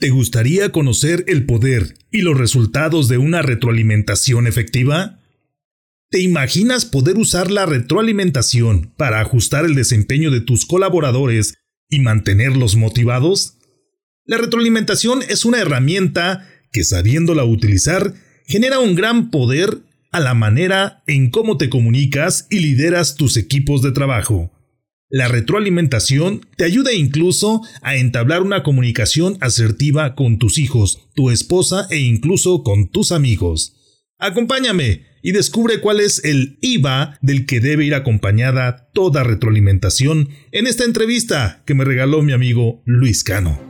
¿Te gustaría conocer el poder y los resultados de una retroalimentación efectiva? ¿Te imaginas poder usar la retroalimentación para ajustar el desempeño de tus colaboradores y mantenerlos motivados? La retroalimentación es una herramienta que sabiéndola utilizar genera un gran poder a la manera en cómo te comunicas y lideras tus equipos de trabajo. La retroalimentación te ayuda incluso a entablar una comunicación asertiva con tus hijos, tu esposa e incluso con tus amigos. Acompáñame y descubre cuál es el IVA del que debe ir acompañada toda retroalimentación en esta entrevista que me regaló mi amigo Luis Cano.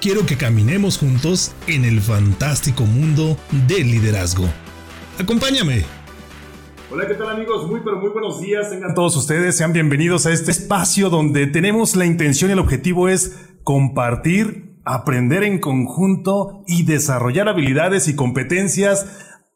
quiero que caminemos juntos en el fantástico mundo del liderazgo. Acompáñame. Hola, ¿qué tal amigos? Muy pero muy buenos días. Tengan todos ustedes, sean bienvenidos a este espacio donde tenemos la intención y el objetivo es compartir, aprender en conjunto y desarrollar habilidades y competencias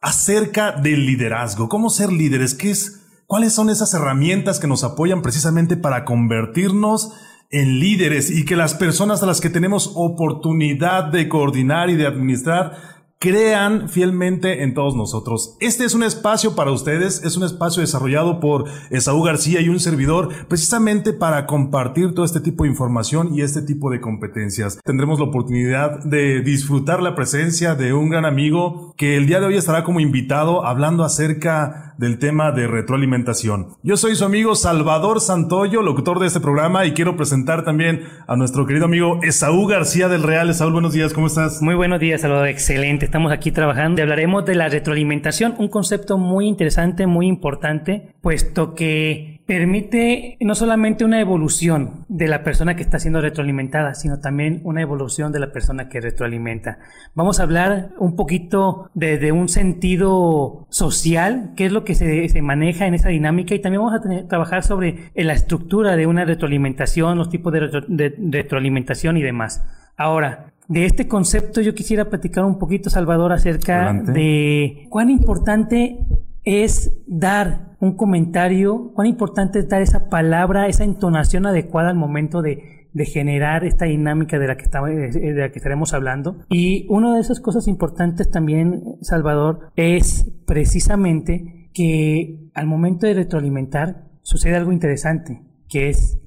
acerca del liderazgo. ¿Cómo ser líderes? ¿Qué es? ¿Cuáles son esas herramientas que nos apoyan precisamente para convertirnos en líderes y que las personas a las que tenemos oportunidad de coordinar y de administrar crean fielmente en todos nosotros. Este es un espacio para ustedes, es un espacio desarrollado por Esaú García y un servidor precisamente para compartir todo este tipo de información y este tipo de competencias. Tendremos la oportunidad de disfrutar la presencia de un gran amigo que el día de hoy estará como invitado hablando acerca del tema de retroalimentación. Yo soy su amigo Salvador Santoyo, locutor de este programa y quiero presentar también a nuestro querido amigo Esaú García del Real. Esaú, buenos días, ¿cómo estás? Muy buenos días, Salvador, excelente estamos aquí trabajando y hablaremos de la retroalimentación, un concepto muy interesante, muy importante, puesto que permite no solamente una evolución de la persona que está siendo retroalimentada, sino también una evolución de la persona que retroalimenta. Vamos a hablar un poquito desde un sentido social, qué es lo que se, maneja en esa dinámica y también vamos a trabajar sobre la estructura de una retroalimentación, los tipos de retroalimentación y demás. Ahora, de este concepto yo quisiera platicar un poquito, Salvador, acerca de cuán importante es dar un comentario, cuán importante es dar esa palabra, esa entonación adecuada al momento de, generar esta dinámica de la, que de la que estaremos hablando. Y una de esas cosas importantes también, Salvador, es precisamente que al momento de retroalimentar sucede algo interesante, que es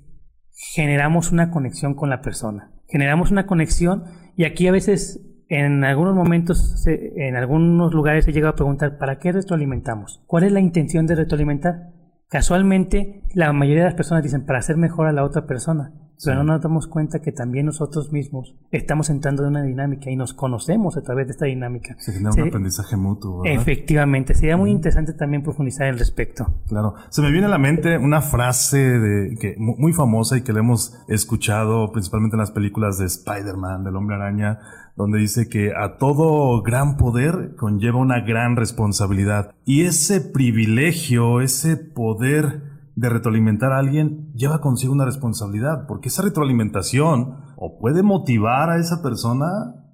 generamos una conexión con la persona. Generamos una conexión y aquí a veces, en algunos momentos, en algunos lugares se llega a preguntar, ¿para qué retroalimentamos? ¿Cuál es la intención de retroalimentar? Casualmente, la mayoría de las personas dicen, para hacer mejor a la otra persona. Pero no nos damos cuenta que también nosotros mismos estamos entrando en una dinámica y nos conocemos a través de esta dinámica. Se genera un aprendizaje mutuo. Efectivamente, sería muy interesante también profundizar al respecto. Claro, se me viene a la mente una frase de, que, muy famosa y que le hemos escuchado principalmente en las películas de Spider-Man, del hombre araña, donde dice que a todo gran poder conlleva una gran responsabilidad. Y ese privilegio, ese poder de retroalimentar a alguien lleva consigo una responsabilidad, porque esa retroalimentación o puede motivar a esa persona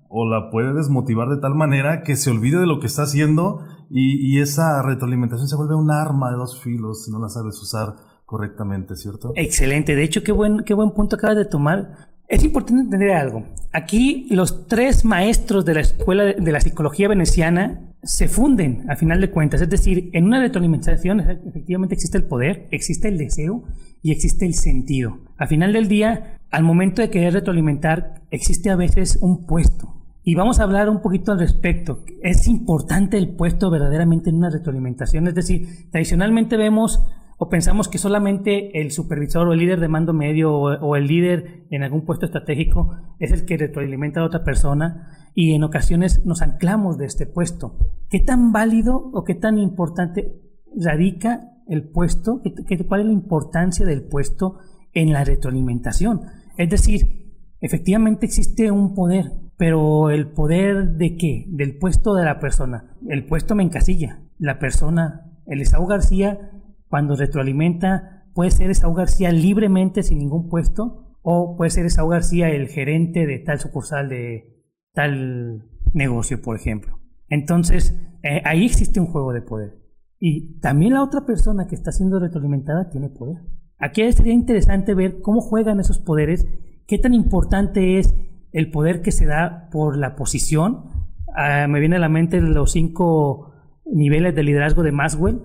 o la puede desmotivar de tal manera que se olvide de lo que está haciendo y, esa retroalimentación se vuelve un arma de dos filos si no la sabes usar correctamente, ¿cierto? Excelente, de hecho qué buen, qué buen punto acabas de tomar Es importante entender algo. Aquí los tres maestros de la escuela de la psicología veneciana se funden a final de cuentas. Es decir, en una retroalimentación efectivamente existe el poder, existe el deseo y existe el sentido. A final del día, al momento de querer retroalimentar, existe a veces un puesto. Y vamos a hablar un poquito al respecto. Es importante el puesto verdaderamente en una retroalimentación. Es decir, tradicionalmente vemos o pensamos que solamente el supervisor o el líder de mando medio o, el líder en algún puesto estratégico es el que retroalimenta a otra persona y en ocasiones nos anclamos de este puesto. ¿Qué tan válido o qué tan importante radica el puesto? ¿Cuál es la importancia del puesto en la retroalimentación? Es decir, efectivamente existe un poder, pero ¿el poder de qué? Del puesto de la persona. El puesto me encasilla. La persona, el García, cuando retroalimenta, puede ser Esaú García libremente sin ningún puesto, o puede ser Esaú García el gerente de tal sucursal de tal negocio, por ejemplo. Entonces, eh, ahí existe un juego de poder. Y también la otra persona que está siendo retroalimentada tiene poder. Aquí sería interesante ver cómo juegan esos poderes, qué tan importante es el poder que se da por la posición. Ah, me viene a la mente los cinco niveles de liderazgo de Maxwell,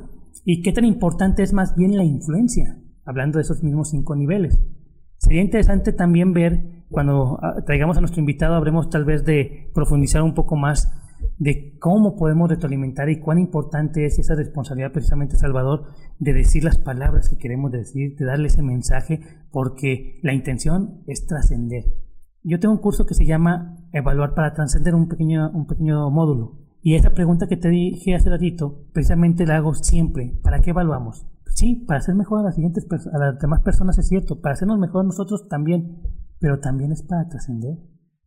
¿Y qué tan importante es más bien la influencia? Hablando de esos mismos cinco niveles. Sería interesante también ver, cuando ah, traigamos a nuestro invitado, habremos tal vez de profundizar un poco más de cómo podemos retroalimentar y cuán importante es esa responsabilidad precisamente, Salvador, de decir las palabras que queremos decir, de darle ese mensaje, porque la intención es trascender. Yo tengo un curso que se llama Evaluar para trascender, un pequeño, un pequeño módulo. Y esa pregunta que te dije hace ratito, precisamente la hago siempre. ¿Para qué evaluamos? Sí, para hacer mejor a las, siguientes a las demás personas es cierto, para hacernos mejor nosotros también, pero también es para trascender,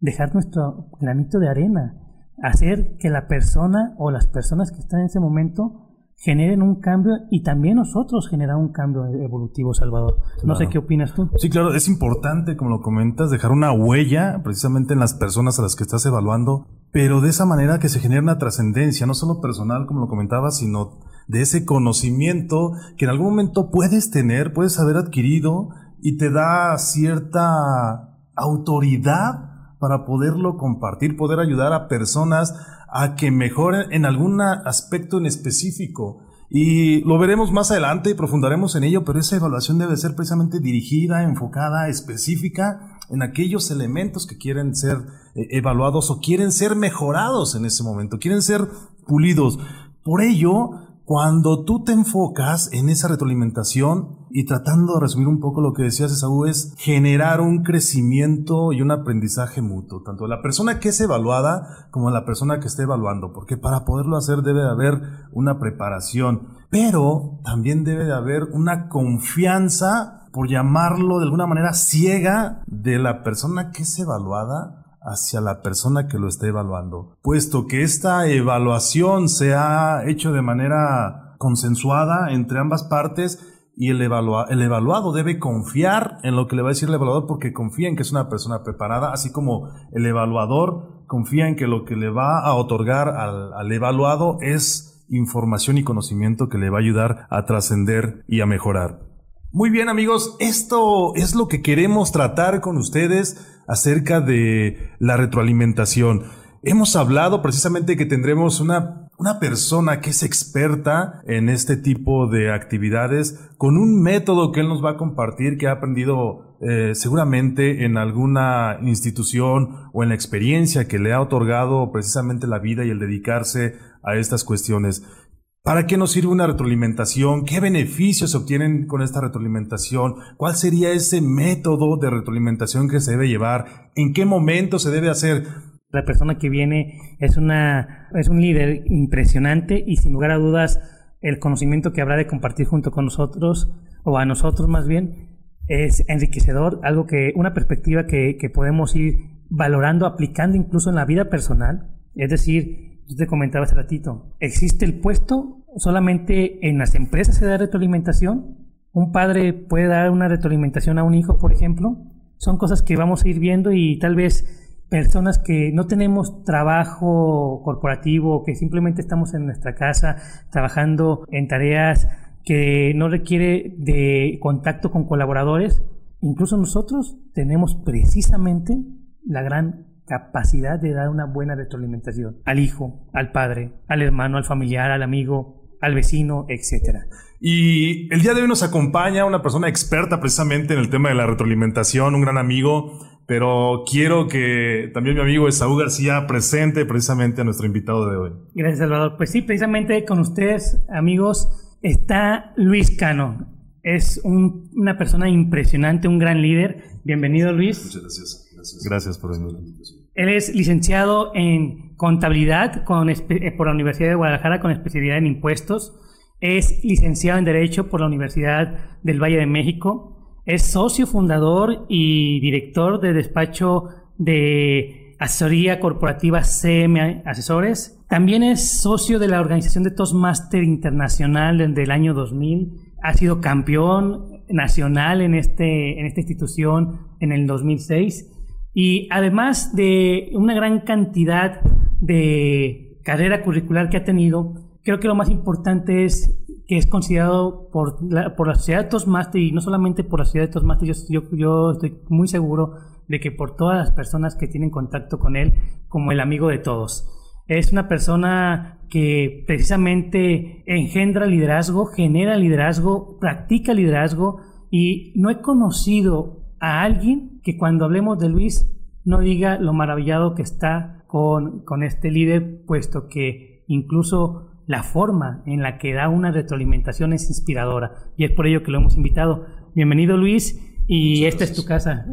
dejar nuestro granito de arena, hacer que la persona o las personas que están en ese momento generen un cambio y también nosotros generar un cambio evolutivo, Salvador. No sé qué opinas tú. Sí, claro, es importante, como lo comentas, dejar una huella precisamente en las personas a las que estás evaluando pero de esa manera que se genera una trascendencia, no solo personal, como lo comentaba, sino de ese conocimiento que en algún momento puedes tener, puedes haber adquirido y te da cierta autoridad para poderlo compartir, poder ayudar a personas a que mejoren en algún aspecto en específico. Y lo veremos más adelante y profundaremos en ello, pero esa evaluación debe ser precisamente dirigida, enfocada, específica en aquellos elementos que quieren ser eh, evaluados o quieren ser mejorados en ese momento, quieren ser pulidos. Por ello, cuando tú te enfocas en esa retroalimentación y tratando de resumir un poco lo que decías, Esaú, es generar un crecimiento y un aprendizaje mutuo, tanto de la persona que es evaluada como de la persona que esté evaluando, porque para poderlo hacer debe de haber una preparación, pero también debe de haber una confianza, por llamarlo de alguna manera ciega, de la persona que es evaluada hacia la persona que lo está evaluando, puesto que esta evaluación se ha hecho de manera consensuada entre ambas partes y el, el evaluado debe confiar en lo que le va a decir el evaluador porque confía en que es una persona preparada, así como el evaluador confía en que lo que le va a otorgar al, al evaluado es información y conocimiento que le va a ayudar a trascender y a mejorar. Muy bien amigos, esto es lo que queremos tratar con ustedes acerca de la retroalimentación. Hemos hablado precisamente que tendremos una, una persona que es experta en este tipo de actividades con un método que él nos va a compartir que ha aprendido eh, seguramente en alguna institución o en la experiencia que le ha otorgado precisamente la vida y el dedicarse a estas cuestiones. ¿Para qué nos sirve una retroalimentación? ¿Qué beneficios se obtienen con esta retroalimentación? ¿Cuál sería ese método de retroalimentación que se debe llevar? ¿En qué momento se debe hacer? La persona que viene es, una, es un líder impresionante y sin lugar a dudas el conocimiento que habrá de compartir junto con nosotros, o a nosotros más bien, es enriquecedor, algo que, una perspectiva que, que podemos ir valorando, aplicando incluso en la vida personal. Es decir, yo te comentaba hace ratito, ¿existe el puesto? ¿Solamente en las empresas se da retroalimentación? ¿Un padre puede dar una retroalimentación a un hijo, por ejemplo? Son cosas que vamos a ir viendo y tal vez personas que no tenemos trabajo corporativo, que simplemente estamos en nuestra casa trabajando en tareas que no requiere de contacto con colaboradores, incluso nosotros tenemos precisamente la gran capacidad de dar una buena retroalimentación al hijo, al padre, al hermano, al familiar, al amigo, al vecino, etc. Y el día de hoy nos acompaña una persona experta precisamente en el tema de la retroalimentación, un gran amigo, pero quiero que también mi amigo Esaú García presente precisamente a nuestro invitado de hoy. Gracias, Salvador. Pues sí, precisamente con ustedes, amigos, está Luis Cano. Es una persona impresionante, un gran líder. Bienvenido, Luis. Muchas gracias. Gracias, por venir. Él es licenciado en contabilidad eh, por la Universidad de Guadalajara con especialidad en impuestos. Es licenciado en Derecho por la Universidad del Valle de México. Es socio fundador y director de despacho de asesoría corporativa CM Asesores. También es socio de la organización de Toastmaster Internacional desde el año 2000. Ha sido campeón nacional en, este, en esta institución en el 2006 y además de una gran cantidad de carrera curricular que ha tenido, creo que lo más importante es que es considerado por la, por la sociedad de Toastmasters y no solamente por la sociedad de Toastmasters, yo, yo, estoy muy seguro de que por todas las personas que tienen contacto con él como el amigo de todos. Es una persona que precisamente engendra liderazgo, genera liderazgo, practica liderazgo y no he conocido a alguien que cuando hablemos de Luis no diga lo maravillado que está con, con este líder, puesto que incluso la forma en la que da una retroalimentación es inspiradora y es por ello que lo hemos invitado. Bienvenido Luis y esta es tu casa.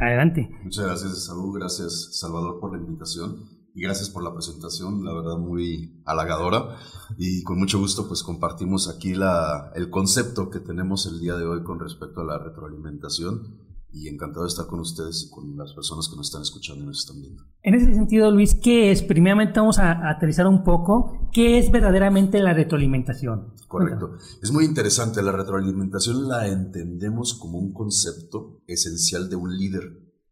Adelante. Muchas gracias Salud, gracias Salvador por la invitación y gracias por la presentación, la verdad muy halagadora y con mucho gusto pues compartimos aquí la, el concepto que tenemos el día de hoy con respecto a la retroalimentación y encantado de estar con ustedes y con las personas que nos están escuchando y nos están viendo. En ese sentido, Luis, ¿qué es? Primeramente vamos a, aterrizar un poco. ¿Qué es verdaderamente la retroalimentación? Correcto. Es muy interesante. La retroalimentación la entendemos como un concepto esencial de un líder,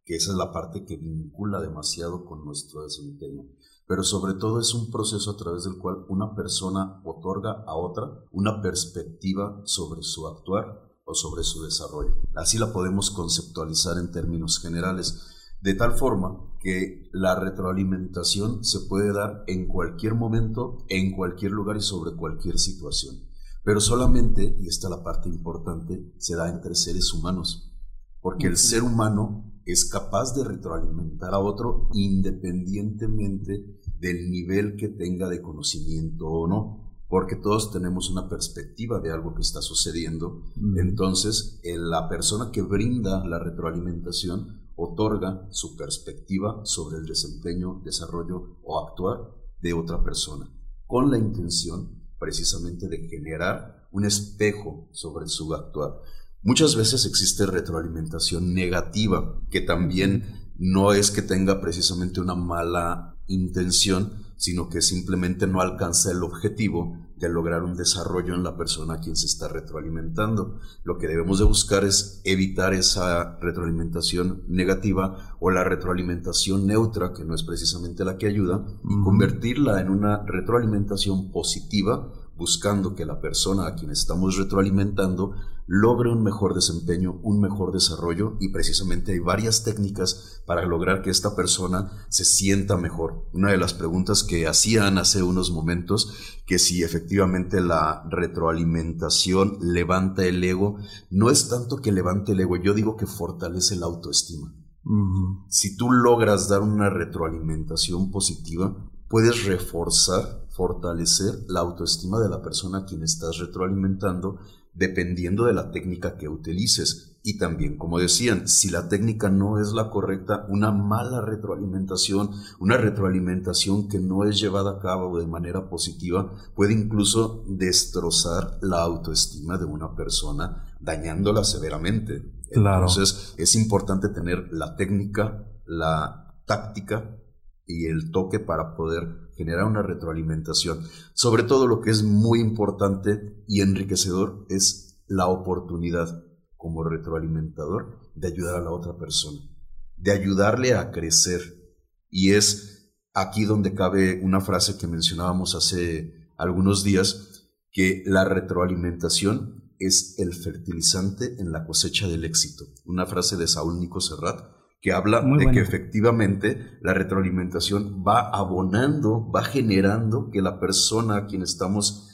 que esa es la parte que vincula demasiado con nuestro desempeño. Pero sobre todo es un proceso a través del cual una persona otorga a otra una perspectiva sobre su actuar o sobre su desarrollo. Así la podemos conceptualizar en términos generales, de tal forma que la retroalimentación se puede dar en cualquier momento, en cualquier lugar y sobre cualquier situación. Pero solamente, y esta es la parte importante, se da entre seres humanos, porque el ser humano es capaz de retroalimentar a otro independientemente del nivel que tenga de conocimiento o no porque todos tenemos una perspectiva de algo que está sucediendo. Entonces, la persona que brinda la retroalimentación otorga su perspectiva sobre el desempeño, desarrollo o actuar de otra persona, con la intención precisamente de generar un espejo sobre su actuar. Muchas veces existe retroalimentación negativa, que también no es que tenga precisamente una mala intención, sino que simplemente no alcanza el objetivo de lograr un desarrollo en la persona a quien se está retroalimentando. Lo que debemos de buscar es evitar esa retroalimentación negativa o la retroalimentación neutra, que no es precisamente la que ayuda, y convertirla en una retroalimentación positiva buscando que la persona a quien estamos retroalimentando logre un mejor desempeño, un mejor desarrollo y precisamente hay varias técnicas para lograr que esta persona se sienta mejor. Una de las preguntas que hacían hace unos momentos, que si efectivamente la retroalimentación levanta el ego, no es tanto que levante el ego, yo digo que fortalece la autoestima. Si tú logras dar una retroalimentación positiva, puedes reforzar fortalecer la autoestima de la persona a quien estás retroalimentando dependiendo de la técnica que utilices. Y también, como decían, si la técnica no es la correcta, una mala retroalimentación, una retroalimentación que no es llevada a cabo de manera positiva, puede incluso destrozar la autoestima de una persona, dañándola severamente. Entonces, es importante tener la técnica, la táctica y el toque para poder generar una retroalimentación. Sobre todo lo que es muy importante y enriquecedor es la oportunidad como retroalimentador de ayudar a la otra persona, de ayudarle a crecer. Y es aquí donde cabe una frase que mencionábamos hace algunos días, que la retroalimentación es el fertilizante en la cosecha del éxito. Una frase de Saúl Nico Serrat que habla de que efectivamente la retroalimentación va abonando, va generando que la persona a quien estamos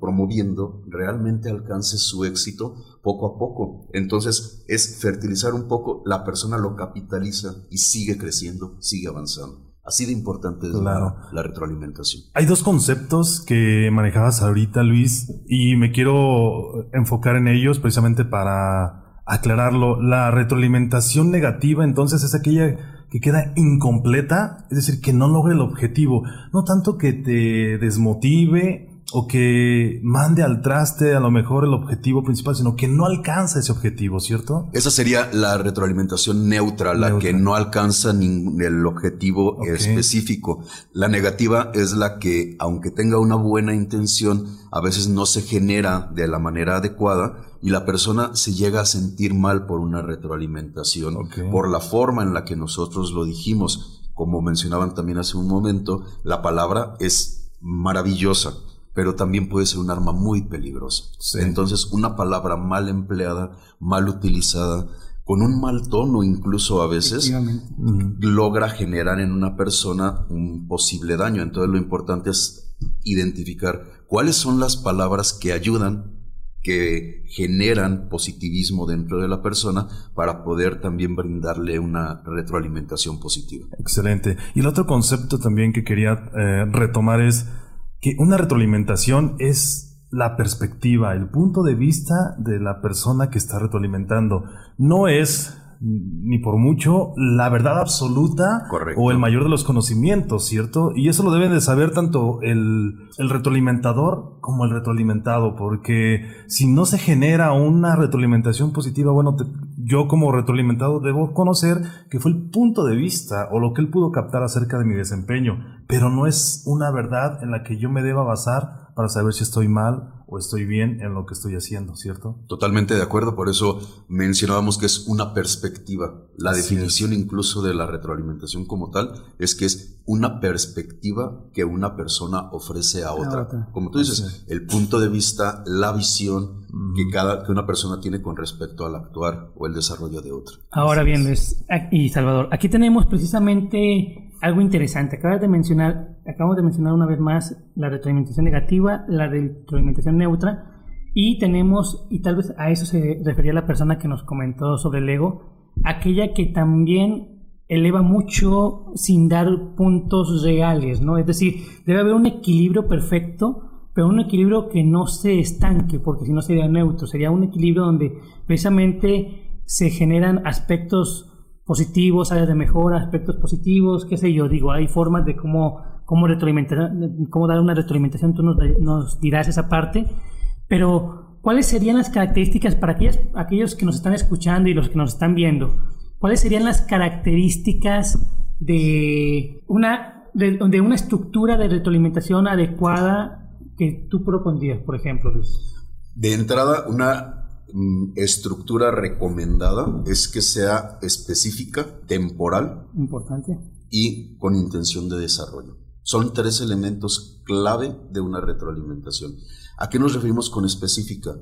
promoviendo realmente alcance su éxito poco a poco. Entonces es fertilizar un poco, la persona lo capitaliza y sigue creciendo, sigue avanzando. Así de importante es la, la, retroalimentación. Hay dos conceptos que manejabas ahorita, Luis, y me quiero enfocar en ellos precisamente para aclararlo. La retroalimentación negativa entonces es aquella que queda incompleta, es decir, que no logra el objetivo. No tanto que te desmotive o que mande al traste a lo mejor el objetivo principal, sino que no alcanza ese objetivo, ¿cierto? Esa sería la retroalimentación neutra, la que no alcanza el objetivo específico. La negativa es la que, aunque tenga una buena intención, a veces no se genera de la manera adecuada y la persona se llega a sentir mal por una retroalimentación, por la forma en la que nosotros lo dijimos. Como mencionaban también hace un momento, la palabra es maravillosa pero también puede ser un arma muy peligrosa. Entonces, una palabra mal empleada, mal utilizada, con un mal tono incluso a veces, logra generar en una persona un posible daño. Entonces, lo importante es identificar cuáles son las palabras que ayudan que generan positivismo dentro de la persona para poder también brindarle una retroalimentación positiva. Excelente. Y el otro concepto también que quería eh, retomar es que una retroalimentación es la perspectiva, el punto de vista de la persona que está retroalimentando. No es ni por mucho la verdad absoluta o el mayor de los conocimientos, ¿cierto? Y eso lo deben de saber tanto el, el, retroalimentador como el retroalimentado, porque si no se genera una retroalimentación positiva, bueno, yo como retroalimentado debo conocer que fue el punto de vista o lo que él pudo captar acerca de mi desempeño, pero no es una verdad en la que yo me deba basar para saber si estoy mal o estoy bien en lo que estoy haciendo, ¿cierto? Totalmente de acuerdo, por eso mencionábamos que es una perspectiva. La definición incluso de la retroalimentación como tal es que es una perspectiva que una persona ofrece a otra. Como tú dices, el punto de vista, la visión que cada que una persona tiene con respecto al actuar o el desarrollo de otra. Ahora bien, Luis y Salvador, aquí tenemos precisamente algo interesante. Acabas de mencionar, acabamos de mencionar una vez más la retroalimentación negativa, la retroalimentación neutra, y tenemos, y tal vez a eso se refería la persona que nos comentó sobre el ego, aquella que también eleva mucho sin dar puntos reales, ¿no? Es decir, debe haber un equilibrio perfecto, pero un equilibrio que no se estanque, porque si no sería neutro, sería un equilibrio donde precisamente se generan aspectos positivos, áreas de mejora, aspectos positivos, qué sé yo, digo, hay formas de cómo, cómo retroalimentar, cómo dar una retroalimentación, tú nos, dirás esa parte, pero ¿cuáles serían las características para aquellos, que nos están escuchando y los que nos están viendo? ¿Cuáles serían las características de una, de, de una estructura de retroalimentación adecuada que tú propondrías, por ejemplo, Luis? De entrada, una estructura recomendada es que sea específica, temporal. Importante. Y con intención de desarrollo. Son tres elementos clave de una retroalimentación. ¿A qué nos referimos con específica?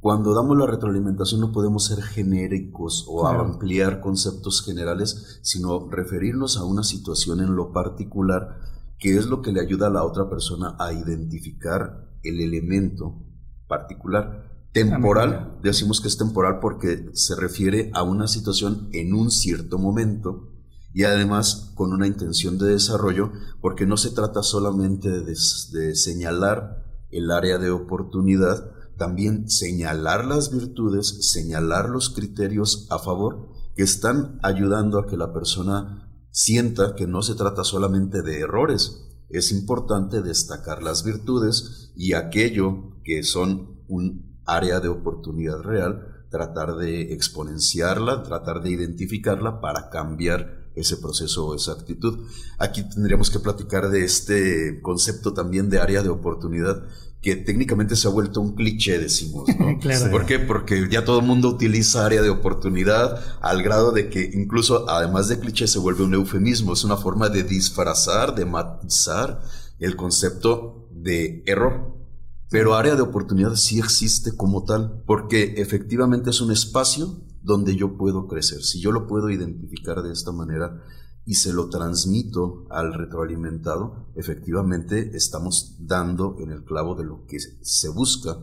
Cuando damos la retroalimentación no podemos ser genéricos o ampliar conceptos generales, sino referirnos a una situación en lo particular que es lo que le ayuda a la otra persona a identificar el elemento particular Temporal, decimos que es temporal porque se refiere a una situación en un cierto momento y además con una intención de desarrollo porque no se trata solamente de, señalar el área de oportunidad, también señalar las virtudes, señalar los criterios a favor que están ayudando a que la persona sienta que no se trata solamente de errores, es importante destacar las virtudes y aquello que son un área de oportunidad real, tratar de exponenciarla, tratar de identificarla para cambiar ese proceso o esa actitud. Aquí tendríamos que platicar de este concepto también de área de oportunidad que técnicamente se ha vuelto un cliché, decimos, ¿no? ¿Por qué? Porque ya todo el mundo utiliza área de oportunidad al grado de que incluso además de cliché se vuelve un eufemismo, es una forma de disfrazar, de matizar el concepto de error. Pero área de oportunidad sí existe como tal, porque efectivamente es un espacio donde yo puedo crecer. Si yo lo puedo identificar de esta manera y se lo transmito al retroalimentado, efectivamente estamos dando en el clavo de lo que se busca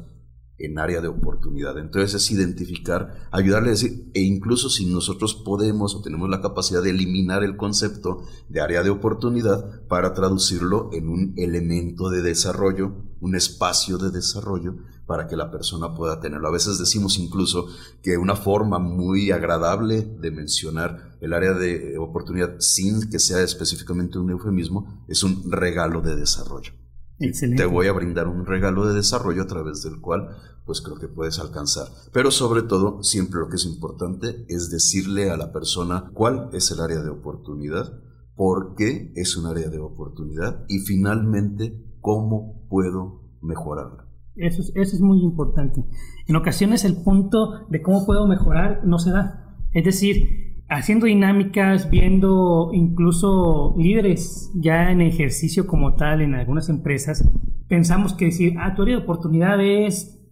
en área de oportunidad. Entonces es identificar, ayudarle a decir, e incluso si nosotros podemos o tenemos la capacidad de eliminar el concepto de área de oportunidad para traducirlo en un elemento de desarrollo, un espacio de desarrollo para que la persona pueda tenerlo. A veces decimos incluso que una forma muy agradable de mencionar el área de oportunidad sin que sea específicamente un eufemismo es un regalo de desarrollo. Te voy a brindar un regalo de desarrollo a través del cual pues creo que puedes alcanzar. Pero sobre todo, siempre lo que es importante es decirle a la persona cuál es el área de oportunidad, por qué es un área de oportunidad y finalmente cómo puedo mejorarla. Eso es, eso es muy importante. En ocasiones el punto de cómo puedo mejorar no se da. Es decir, haciendo dinámicas, viendo incluso líderes ya en ejercicio como tal en algunas empresas, pensamos que decir, ah, tu área de oportunidad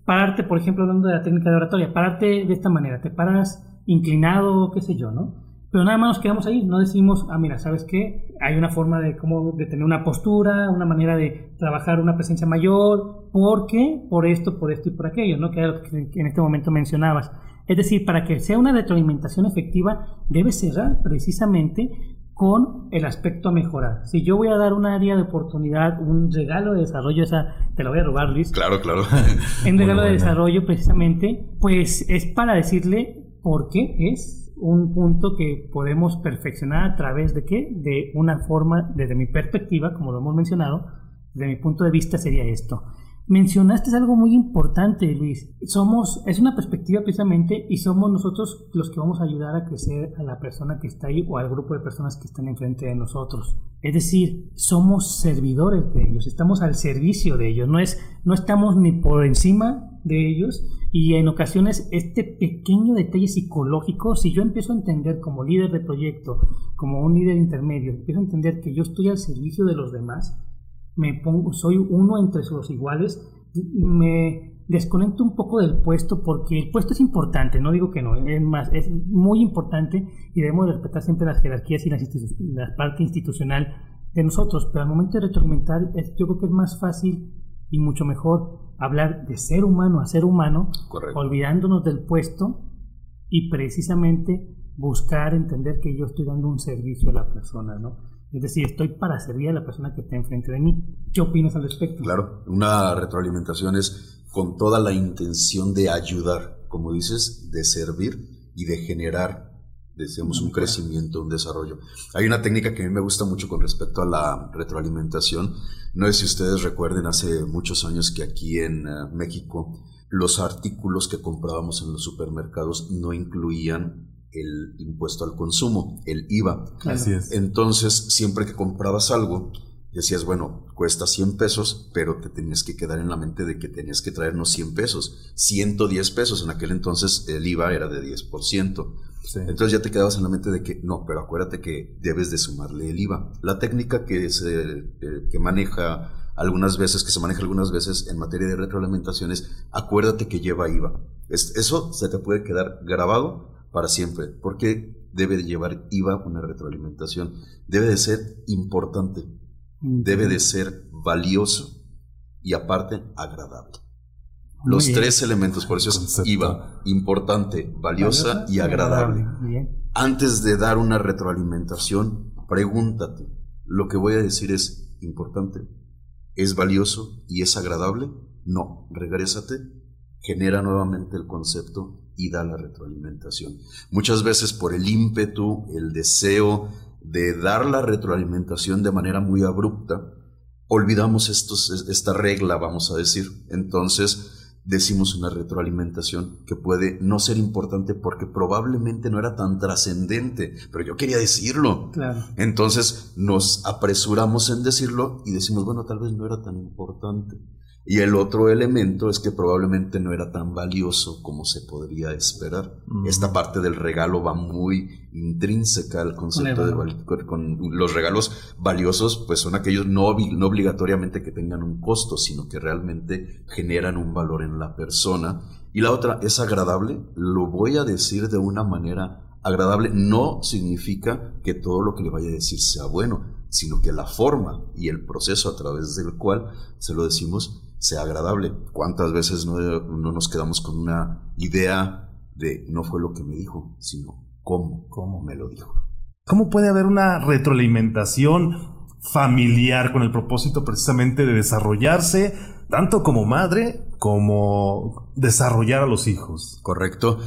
pararte, por ejemplo, hablando de la técnica de oratoria, pararte de esta manera, te paras inclinado, qué sé yo, ¿no? Pero nada más nos quedamos ahí, no decimos, ah, mira, ¿sabes qué? Hay una forma de cómo de tener una postura, una manera de trabajar una presencia mayor, ¿por qué? Por esto, por esto y por aquello, ¿no? Que era lo que en este momento mencionabas. Es decir, para que sea una retroalimentación efectiva, debe cerrar precisamente con el aspecto a mejorar. Si yo voy a dar un área de oportunidad, un regalo de desarrollo, esa te la voy a robar, Luis. Claro, claro. Un regalo de desarrollo, precisamente, pues es para decirle por qué es un punto que podemos perfeccionar a través de qué? De una forma, desde mi perspectiva, como lo hemos mencionado, desde mi punto de vista sería esto. Mencionaste algo muy importante, Luis. Somos, es una perspectiva precisamente y somos nosotros los que vamos a ayudar a crecer a la persona que está ahí o al grupo de personas que están enfrente de nosotros. Es decir, somos servidores de ellos, estamos al servicio de ellos, no, es, no estamos ni por encima de ellos y en ocasiones este pequeño detalle psicológico, si yo empiezo a entender como líder de proyecto, como un líder intermedio, empiezo a entender que yo estoy al servicio de los demás, me pongo, soy uno entre los iguales, me desconecto un poco del puesto porque el puesto es importante, no digo que no, es más, es muy importante y debemos respetar siempre las jerarquías y la parte institucional de nosotros, pero al momento de retroalimentar yo creo que es más fácil y mucho mejor hablar de ser humano a ser humano, olvidándonos del puesto y precisamente buscar entender que yo estoy dando un servicio a la persona, ¿no? Es decir, estoy para servir a la persona que está enfrente de mí. ¿Qué opinas al respecto? Claro, una retroalimentación es con toda la intención de ayudar, como dices, de servir y de generar, decíamos, un crecimiento, un desarrollo. Hay una técnica que a mí me gusta mucho con respecto a la retroalimentación. No sé si ustedes recuerden hace muchos años que aquí en eh, México los artículos que comprábamos en los supermercados no incluían el impuesto al consumo, el IVA. Así es. Entonces, siempre que comprabas algo, decías, bueno, cuesta 100 pesos, pero te tenías que quedar en la mente de que tenías que traernos 100 pesos, 110 pesos. En aquel entonces el IVA era de 10%. Entonces ya te quedabas en la mente de que no, pero acuérdate que debes de sumarle el IVA. La técnica que se eh, que maneja algunas veces, que se maneja algunas veces en materia de retroalimentaciones, acuérdate que lleva IVA. eso se te puede quedar grabado para siempre. porque debe de llevar IVA una retroalimentación? Debe de ser importante, debe de ser valioso y aparte agradable. Los tres elementos, por eso es IVA, importante, valiosa y agradable. Antes de dar una retroalimentación, pregúntate, ¿lo que voy a decir es importante? ¿Es valioso y es agradable? No, regrésate, genera nuevamente el concepto y da la retroalimentación. Muchas veces por el ímpetu, el deseo de dar la retroalimentación de manera muy abrupta, olvidamos estos, esta regla, vamos a decir. Entonces decimos una retroalimentación que puede no ser importante porque probablemente no era tan trascendente, pero yo quería decirlo. Entonces nos apresuramos en decirlo y decimos, bueno, tal vez no era tan importante. Y el otro elemento es que probablemente no era tan valioso como se podría esperar. Esta parte del regalo va muy intrínseca al concepto de con, los regalos valiosos, pues son aquellos no, no obligatoriamente que tengan un costo, sino que realmente generan un valor en la persona. Y la otra es agradable, lo voy a decir de una manera agradable, no significa que todo lo que le vaya a decir sea bueno, sino que la forma y el proceso a través del cual se lo decimos sea agradable. ¿Cuántas veces no, nos quedamos con una idea de no fue lo que me dijo, sino cómo, cómo me lo dijo? ¿Cómo puede haber una retroalimentación familiar con el propósito precisamente de desarrollarse tanto como madre como desarrollar a los hijos? Correcto.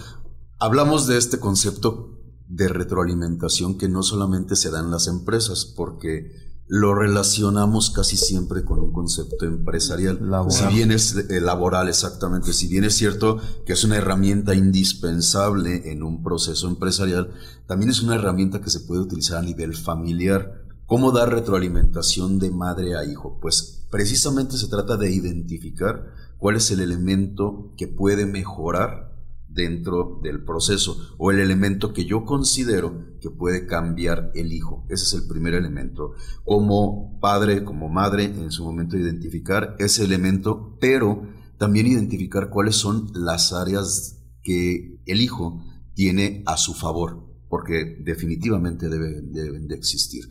Hablamos de este concepto de retroalimentación que no solamente se da en las empresas, porque lo relacionamos casi siempre con un concepto empresarial. Si bien es eh, laboral, exactamente. Si bien es cierto que es una herramienta indispensable en un proceso empresarial, también es una herramienta que se puede utilizar a nivel familiar. ¿Cómo dar retroalimentación de madre a hijo? Pues precisamente se trata de identificar cuál es el elemento que puede mejorar dentro del proceso o el elemento que yo considero que puede cambiar el hijo. Ese es el primer elemento. Como padre, como madre, en su momento identificar ese elemento, pero también identificar cuáles son las áreas que el hijo tiene a su favor porque definitivamente deben, de existir.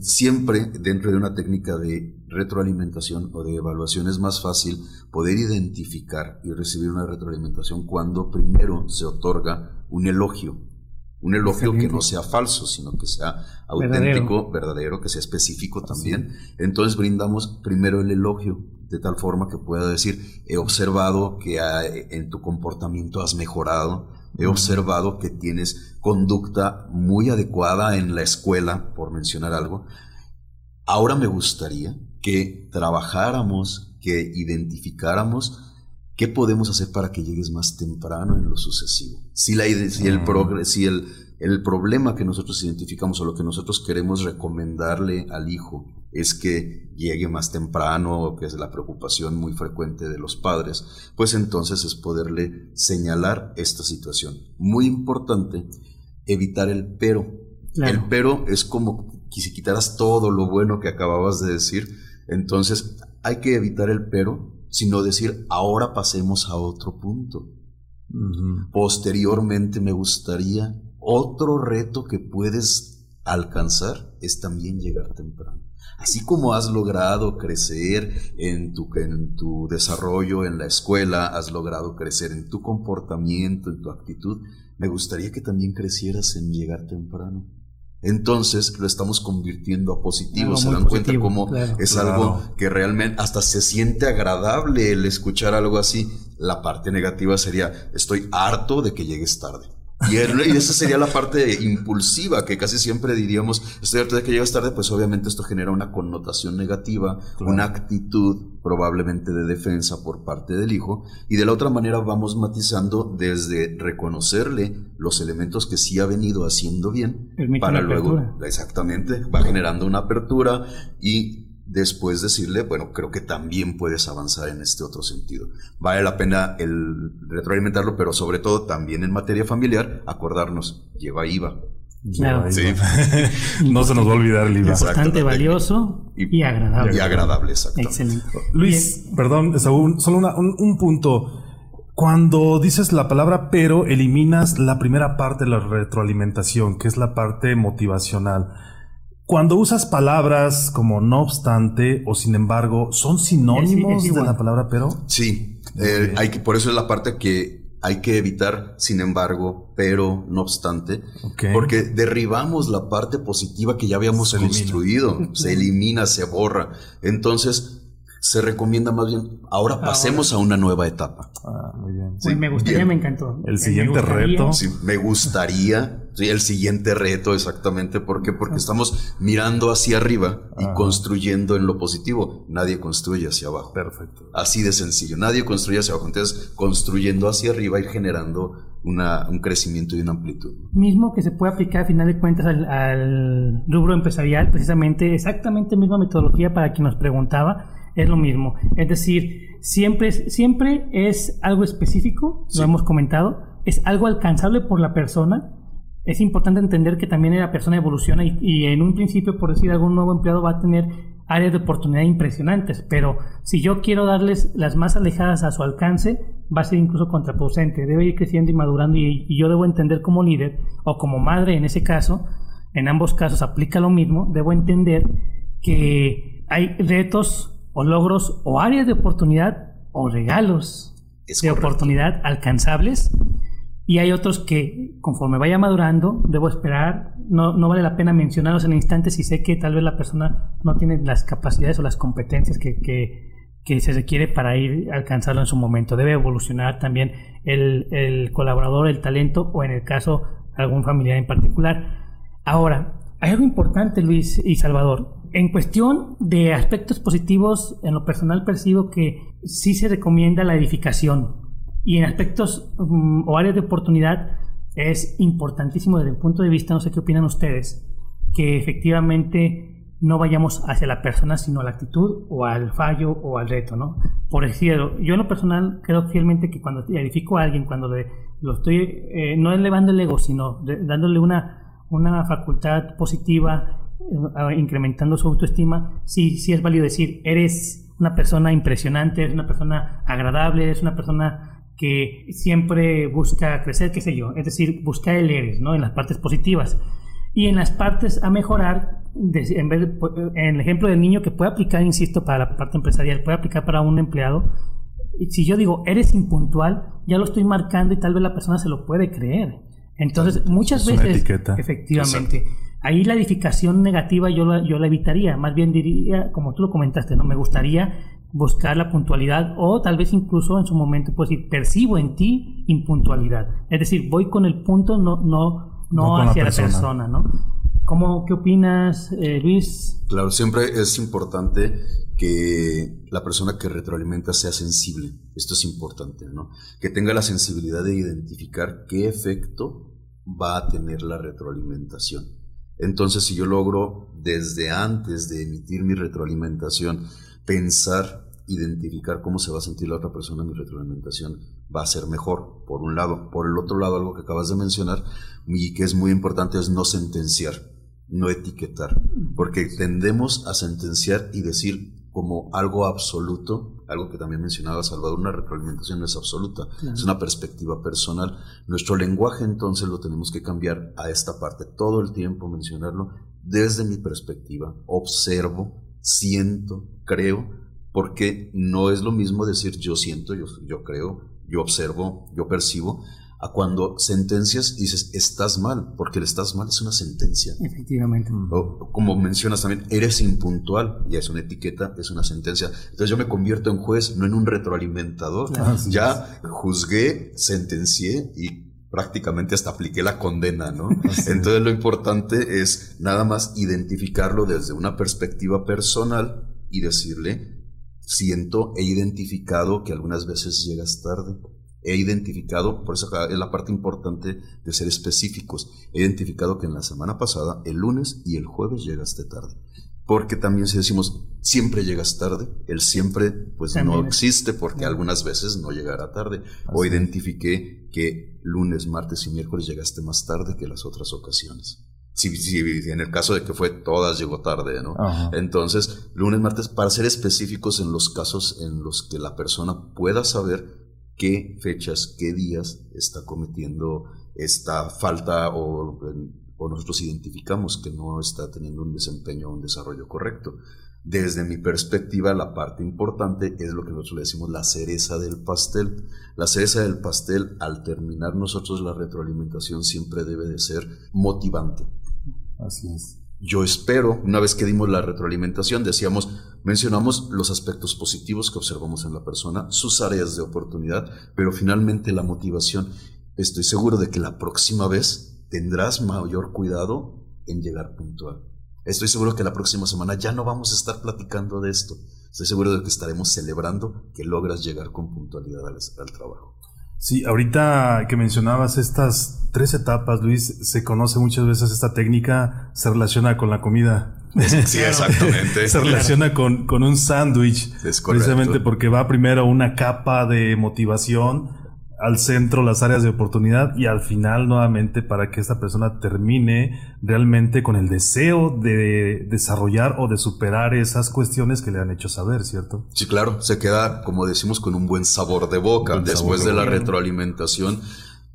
siempre dentro de una técnica de retroalimentación o de evaluación es más fácil poder identificar y recibir una retroalimentación cuando primero se otorga un elogio. Un elogio que no sea falso, sino que sea auténtico, verdadero, que sea específico también. Entonces brindamos primero el elogio, de tal forma que pueda decir, he observado que en tu comportamiento has mejorado, He observado que tienes conducta muy adecuada en la escuela, por mencionar algo. Ahora me gustaría que trabajáramos, que identificáramos qué podemos hacer para que llegues más temprano en lo sucesivo. Si, la, si, el, si el, el problema que nosotros identificamos o lo que nosotros queremos recomendarle al hijo es que llegue más temprano, que es la preocupación muy frecuente de los padres, pues entonces es poderle señalar esta situación. Muy importante, evitar el pero. El pero es como si quitaras todo lo bueno que acababas de decir, entonces hay que evitar el pero, sino decir, ahora pasemos a otro punto. Posteriormente me gustaría, otro reto que puedes alcanzar es también llegar temprano. Así como has logrado crecer en tu, en tu desarrollo en la escuela, has logrado crecer en tu comportamiento, en tu actitud, me gustaría que también crecieras en llegar temprano. Entonces lo estamos convirtiendo a positivo. Se dan cuenta cómo es algo que realmente hasta se siente agradable el escuchar algo así. La parte negativa sería, estoy harto de que llegues tarde. Y, esa sería la parte impulsiva, que casi siempre diríamos, estoy harto de que llegas tarde, pues obviamente esto genera una connotación negativa, una actitud probablemente de defensa por parte del hijo, y de la otra manera vamos matizando desde reconocerle los elementos que sí ha venido haciendo bien, para luego, exactamente, va generando una apertura y después decirle, bueno, creo que también puedes avanzar en este otro sentido. Vale la pena el retroalimentarlo, pero sobre todo también en materia familiar, acordarnos, lleva IVA. Claro. Sí. no se nos va a olvidar el IVA. Bastante valioso y, agradable. Y agradable, exactamente. Excelente. Luis, perdón, solo un, un punto. Cuando dices la palabra pero, eliminas la primera parte de la retroalimentación, que es la parte motivacional. Cuando usas palabras como no obstante o sin embargo, ¿son sinónimos de la palabra pero? Sí, eh, hay que, por eso es la parte que hay que evitar, sin embargo, pero no obstante, porque derribamos la parte positiva que ya habíamos construido, se elimina, se borra. Entonces, se recomienda más bien, ahora pasemos a una nueva etapa. Ah, muy bien. Sí, me gustaría, me encantó. El siguiente reto. Sí, me gustaría, sí, el siguiente reto exactamente. ¿Por qué? Porque estamos mirando hacia arriba y construyendo en lo positivo. Nadie construye hacia abajo. Perfecto. Así de sencillo. Nadie construye hacia abajo. Entonces, construyendo hacia arriba y generando una, un crecimiento y una amplitud. Mismo que se puede aplicar a final de cuentas al, al rubro empresarial, precisamente exactamente misma metodología para quien nos preguntaba Es lo mismo. Es decir, siempre, siempre es algo específico, lo hemos comentado, es algo alcanzable por la persona. Es importante entender que también la persona evoluciona y, y en un principio, por decir, algún nuevo empleado va a tener áreas de oportunidad impresionantes, pero si yo quiero darles las más alejadas a su alcance, va a ser incluso contraproducente, debe ir creciendo y madurando y, yo debo entender como líder o como madre en ese caso, en ambos casos aplica lo mismo, debo entender que hay retos o logros o áreas de oportunidad o regalos de oportunidad alcanzables y hay otros que conforme vaya madurando debo esperar, no, no, vale la pena mencionarlos en el instante si sé que tal vez la persona no tiene las capacidades o las competencias que, que, que se requiere para ir a alcanzarlo en su momento. Debe evolucionar también el, el colaborador, el talento o en el caso algún familiar en particular. Ahora, hay algo importante Luis y Salvador. En cuestión de aspectos positivos, en lo personal percibo que sí se recomienda la edificación y en aspectos mm, o áreas de oportunidad es importantísimo desde el punto de vista, no sé qué opinan ustedes, que efectivamente no vayamos hacia la persona, sino a la actitud o al fallo o al reto, ¿no? Por decirlo, yo en lo personal creo fielmente que cuando edifico a alguien, cuando le, lo estoy, eh, no elevando el ego, sino dándole una, una facultad positiva, eh, incrementando su autoestima, sí, sí es válido decir, eres una persona impresionante, eres una persona agradable, eres una persona que siempre busca crecer, qué sé yo, es decir, buscar el eres, ¿no? En las partes positivas. Y en las partes a mejorar, en, vez en el ejemplo del niño que puede aplicar, insisto, para la parte empresarial, puede aplicar para un empleado, si yo digo, eres impuntual, ya lo estoy marcando y tal vez la persona se lo puede creer. Entonces, muchas veces, efectivamente, ahí la edificación negativa yo la, yo la evitaría, más bien diría, como tú lo comentaste, ¿no? Me gustaría buscar la puntualidad o tal vez incluso en su momento pues decir percibo en ti impuntualidad es decir voy con el punto no no no, hacia la persona. no ¿Cómo, ¿Qué opinas, eh, Luis? Claro, siempre es importante que la persona que retroalimenta sea sensible. Esto es importante, ¿no? Que tenga la sensibilidad de identificar qué efecto va a tener la retroalimentación. Entonces, si yo logro desde antes de emitir mi retroalimentación pensar, identificar cómo se va a sentir la otra persona en mi retroalimentación va a ser mejor, por un lado. Por el otro lado, algo que acabas de mencionar y que es muy importante es no sentenciar, no etiquetar, porque tendemos a sentenciar y decir como algo absoluto, algo que también mencionaba Salvador, una retroalimentación no es absoluta, es una perspectiva personal. Nuestro lenguaje entonces lo tenemos que cambiar a esta parte, todo el tiempo mencionarlo desde mi perspectiva, observo, siento, creo, porque no es lo mismo decir yo siento, yo, yo creo, yo observo, yo percibo, a cuando sentencias y dices estás mal, porque el estás mal es una sentencia. Efectivamente. O, como mencionas también, eres impuntual, ya es una etiqueta, es una sentencia. Entonces yo me convierto en juez, no en un retroalimentador. ya juzgué, sentencié y prácticamente hasta apliqué la condena, ¿no? Entonces lo importante es nada más identificarlo desde una perspectiva personal y decirle, siento, he identificado que algunas veces llegas tarde. He identificado, por eso es la parte importante de ser específicos, he identificado que en la semana pasada, el lunes y el jueves llegaste tarde porque también si decimos siempre llegas tarde, el siempre pues no existe porque algunas veces no llegará tarde. o identifiqué que lunes, martes y miércoles llegaste más tarde que las otras ocasiones. Si, en el caso de que fue todas llegó tarde, ¿no? Entonces, lunes, martes, para ser específicos en los casos en los que la persona pueda saber qué fechas, qué días está cometiendo esta falta o o nosotros identificamos que no está teniendo un desempeño o un desarrollo correcto. Desde mi perspectiva, la parte importante es lo que nosotros le decimos la cereza del pastel. La cereza del pastel, al terminar nosotros la retroalimentación, siempre debe de ser motivante. Así es. Yo espero, una vez que dimos la retroalimentación, decíamos, mencionamos los aspectos positivos que observamos en la persona, sus áreas de oportunidad, pero finalmente la motivación. Estoy seguro de que la próxima vez tendrás mayor cuidado en llegar puntual. Estoy seguro que la próxima semana ya no vamos a estar platicando de esto. Estoy seguro de que estaremos celebrando que logras llegar con puntualidad al, trabajo. Sí, ahorita que mencionabas estas tres etapas, Luis, se conoce muchas veces esta técnica, se relaciona con la comida. Sí, exactamente. se relaciona con, con un sándwich, precisamente porque va primero una capa de motivación, al centro las áreas de oportunidad y al final nuevamente para que esta persona termine realmente con el deseo de desarrollar o de superar esas cuestiones que le han hecho saber, ¿cierto? Sí, claro, se queda, como decimos, con un buen sabor de boca después de, la retroalimentación.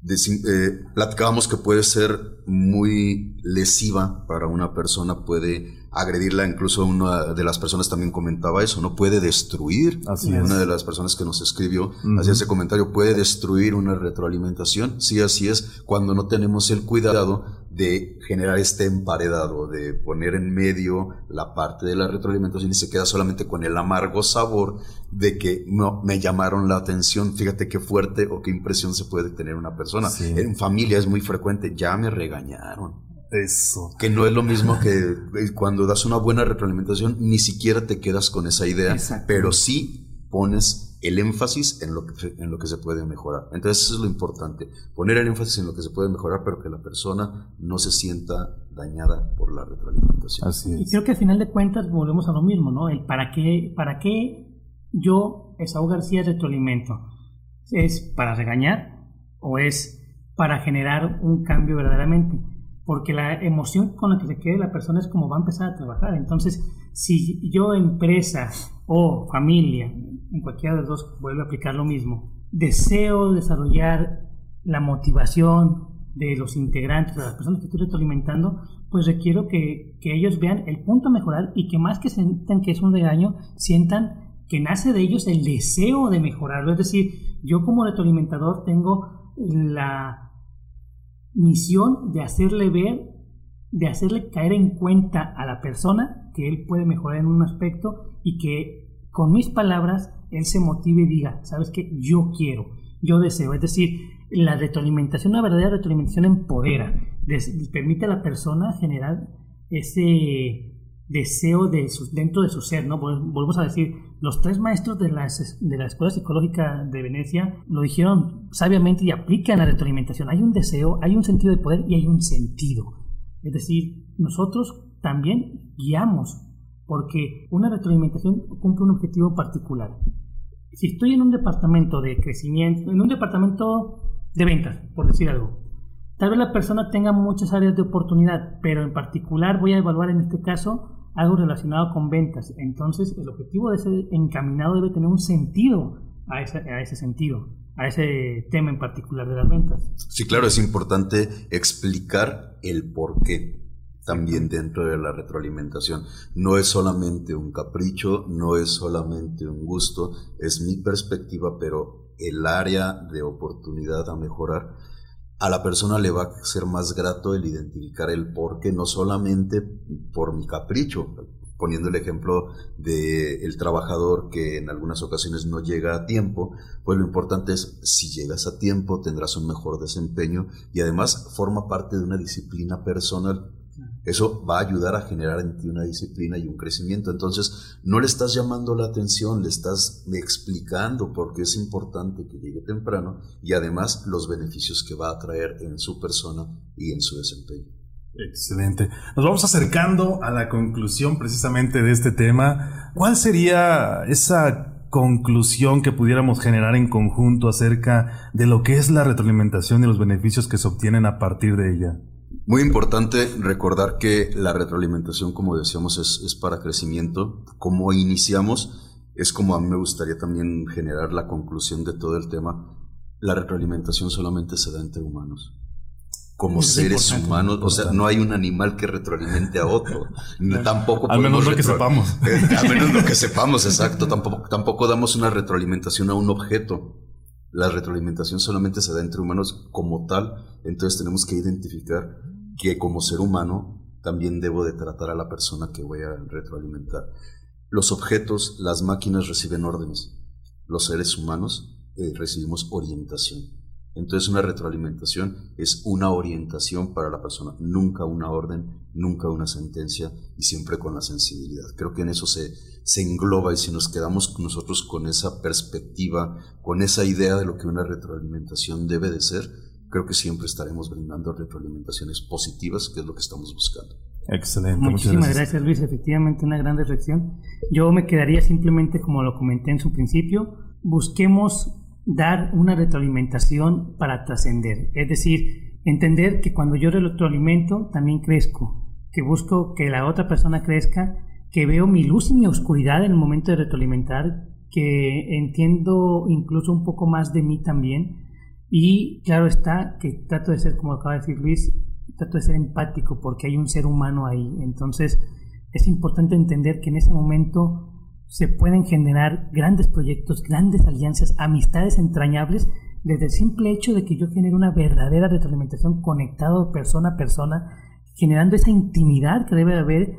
Eh, platicábamos que puede ser muy lesiva para una persona, puede agredirla, incluso una de las personas también comentaba eso, ¿no? Puede destruir, así una de las personas que nos escribió hacía ese comentario, puede destruir una retroalimentación, sí, así es, cuando no tenemos el cuidado de generar este emparedado, de poner en medio la parte de la retroalimentación y se queda solamente con el amargo sabor de que no me llamaron la atención, fíjate qué fuerte o qué impresión se puede tener una persona. En familia es muy frecuente, ya me regañaron eso. Que no es lo mismo que eh, cuando das una buena retroalimentación, ni siquiera te quedas con esa idea, pero sí pones el énfasis en lo, que, en lo que se puede mejorar. Entonces eso es lo importante, poner el énfasis en lo que se puede mejorar, pero que la persona no se sienta dañada por la retroalimentación. Así es. Y creo que al final de cuentas volvemos a lo mismo, ¿no? El para qué, para qué yo, Esaú García, retroalimento. ¿Es para regañar o es para generar un cambio verdaderamente? Porque la emoción con la que se quede la persona es como va a empezar a trabajar. Entonces, si yo empresa o familia, en cualquiera de los dos vuelve a aplicar lo mismo, deseo desarrollar la motivación de los integrantes, de las personas que estoy retroalimentando, pues requiero que, que ellos vean el punto a mejorar y que más que sientan que es un regaño, sientan que nace de ellos el deseo de mejorarlo. Es decir, yo como retroalimentador tengo la misión de hacerle ver, de hacerle caer en cuenta a la persona que él puede mejorar en un aspecto y que con mis palabras él se motive y diga, sabes que yo quiero, yo deseo. Es decir, la retroalimentación, una verdadera retroalimentación empodera, permite a la persona generar ese deseo de dentro de su ser, ¿no? Volvemos a decir, los tres maestros de la, de la Escuela Psicológica de Venecia lo dijeron sabiamente y aplican la retroalimentación. Hay un deseo, hay un sentido de poder y hay un sentido. Es decir, nosotros también guiamos porque una retroalimentación cumple un objetivo particular. Si estoy en un departamento de crecimiento, en un departamento de ventas, por decir algo, tal vez la persona tenga muchas áreas de oportunidad, pero en particular voy a evaluar en este caso algo relacionado con ventas. Entonces, el objetivo de ese encaminado debe tener un sentido a ese, a ese sentido, a ese tema en particular de las ventas. Sí, claro, es importante explicar el por qué también dentro de la retroalimentación. No es solamente un capricho, no es solamente un gusto, es mi perspectiva, pero el área de oportunidad a mejorar a la persona le va a ser más grato el identificar el por qué, no solamente por mi capricho, poniendo el ejemplo del el trabajador que en algunas ocasiones no llega a tiempo, pues lo importante es si llegas a tiempo tendrás un mejor desempeño y además forma parte de una disciplina personal eso va a ayudar a generar en ti una disciplina y un crecimiento. Entonces, no le estás llamando la atención, le estás explicando por qué es importante que llegue temprano y además los beneficios que va a traer en su persona y en su desempeño. Excelente. Nos vamos acercando a la conclusión precisamente de este tema. ¿Cuál sería esa conclusión que pudiéramos generar en conjunto acerca de lo que es la retroalimentación y los beneficios que se obtienen a partir de ella? Muy importante recordar que la retroalimentación, como decíamos, es, para crecimiento. Como iniciamos, es como a mí me gustaría también generar la conclusión de todo el tema. La retroalimentación solamente se da entre humanos. Como seres humanos, o sea, no hay un animal que retroalimente a otro. tampoco al menos lo que sepamos. Eh, al menos lo que sepamos, exacto. Tampoco, tampoco damos una retroalimentación a un objeto. La retroalimentación solamente se da entre humanos como tal, entonces tenemos que identificar que como ser humano también debo de tratar a la persona que voy a retroalimentar. Los objetos, las máquinas reciben órdenes. Los seres humanos eh, recibimos orientación. Entonces una retroalimentación es una orientación para la persona, nunca una orden, nunca una sentencia y siempre con la sensibilidad. Creo que en eso se, se engloba y si nos quedamos nosotros con esa perspectiva, con esa idea de lo que una retroalimentación debe de ser, creo que siempre estaremos brindando retroalimentaciones positivas, que es lo que estamos buscando. Excelente. Muchísimas gracias. Luis. Efectivamente, una gran reflexión. Yo me quedaría simplemente, como lo comenté en su principio, busquemos dar una retroalimentación para trascender. Es decir, entender que cuando yo retroalimento también crezco, que busco que la otra persona crezca, que veo mi luz y mi oscuridad en el momento de retroalimentar, que entiendo incluso un poco más de mí también. Y claro está que trato de ser, como acaba de decir Luis, trato de ser empático porque hay un ser humano ahí. Entonces es importante entender que en ese momento se pueden generar grandes proyectos, grandes alianzas, amistades entrañables desde el simple hecho de que yo genere una verdadera retroalimentación conectado persona a persona, generando esa intimidad que debe haber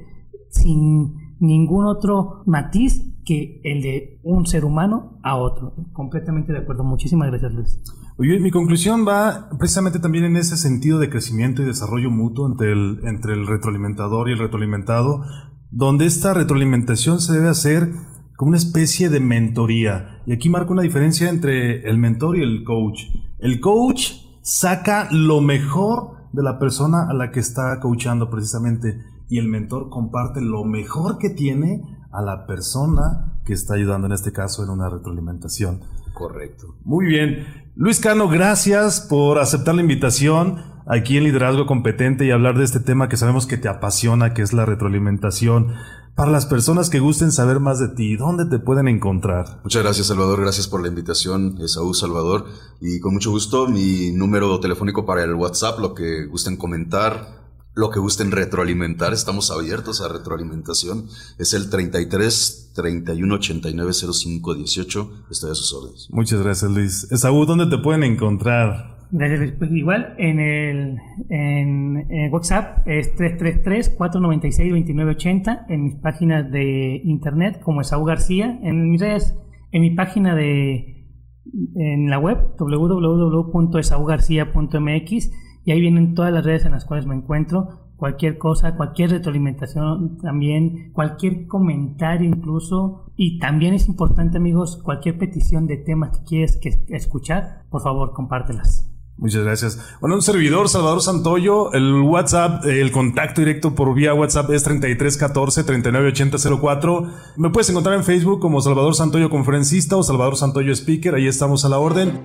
sin ningún otro matiz que el de un ser humano a otro. Completamente de acuerdo. Muchísimas gracias, Luis. Oye, mi conclusión va precisamente también en ese sentido de crecimiento y desarrollo mutuo entre el, entre el retroalimentador y el retroalimentado, donde esta retroalimentación se debe hacer como una especie de mentoría. Y aquí marco una diferencia entre el mentor y el coach. El coach saca lo mejor de la persona a la que está coachando precisamente y el mentor comparte lo mejor que tiene a la persona que está ayudando en este caso en una retroalimentación. Correcto. Muy bien. Luis Cano, gracias por aceptar la invitación aquí en Liderazgo Competente y hablar de este tema que sabemos que te apasiona, que es la retroalimentación. Para las personas que gusten saber más de ti, ¿dónde te pueden encontrar? Muchas gracias, Salvador. Gracias por la invitación, Saúl Salvador. Y con mucho gusto, mi número telefónico para el WhatsApp, lo que gusten comentar, lo que gusten retroalimentar, estamos abiertos a retroalimentación. Es el 33 31 89 05 18. Estoy a sus órdenes. Muchas gracias, Luis. Saúl, ¿dónde te pueden encontrar? Gracias, Pues igual en el en, WhatsApp es 333-496-2980. En mis páginas de internet, como Saúl García. En mis redes, en mi página de en la web www.esaugarcía.mx y ahí vienen todas las redes en las cuales me encuentro. Cualquier cosa, cualquier retroalimentación también, cualquier comentario incluso. Y también es importante amigos, cualquier petición de temas que quieres que escuchar, por favor compártelas. Muchas gracias. Bueno, un servidor, Salvador Santoyo. El WhatsApp, el contacto directo por vía WhatsApp es 3314-398004. Me puedes encontrar en Facebook como Salvador Santoyo Conferencista o Salvador Santoyo Speaker. Ahí estamos a la orden.